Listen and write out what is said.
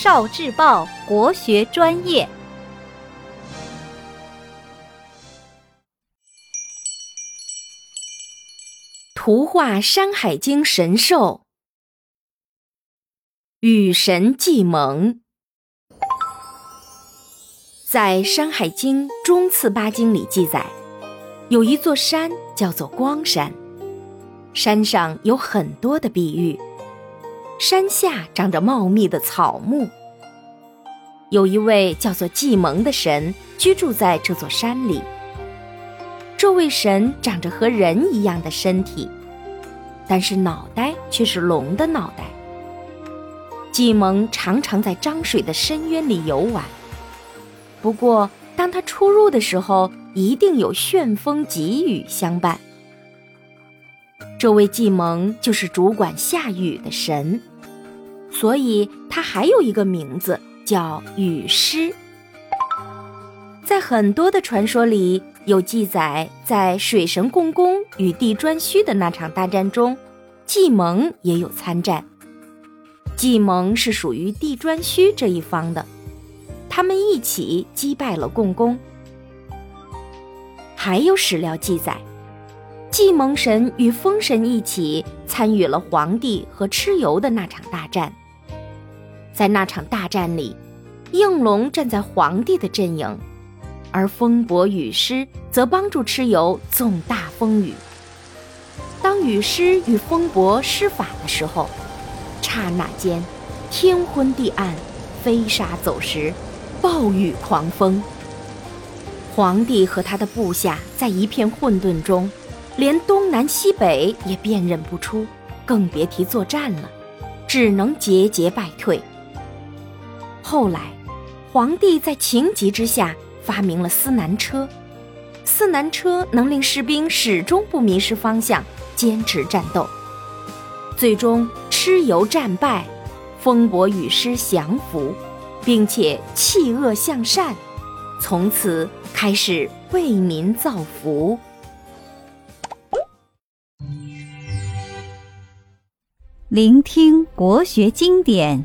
少智报国学专业，图画《山海经》神兽——与神季蒙。在《山海经·中次八经》里记载，有一座山叫做光山，山上有很多的碧玉。山下长着茂密的草木。有一位叫做季蒙的神居住在这座山里。这位神长着和人一样的身体，但是脑袋却是龙的脑袋。季蒙常常在漳水的深渊里游玩，不过当他出入的时候，一定有旋风急雨相伴。这位季蒙就是主管下雨的神。所以，他还有一个名字叫雨师。在很多的传说里，有记载，在水神共工与地颛顼的那场大战中，季蒙也有参战。季蒙是属于地颛顼这一方的，他们一起击败了共工。还有史料记载，季蒙神与风神一起参与了黄帝和蚩尤的那场大战。在那场大战里，应龙站在皇帝的阵营，而风伯雨师则帮助蚩尤纵大风雨。当雨师与风伯施法的时候，刹那间，天昏地暗，飞沙走石，暴雨狂风。皇帝和他的部下在一片混沌中，连东南西北也辨认不出，更别提作战了，只能节节败退。后来，皇帝在情急之下发明了司南车，司南车能令士兵始终不迷失方向，坚持战斗。最终，蚩尤战败，风伯雨师降服，并且弃恶向善，从此开始为民造福。聆听国学经典。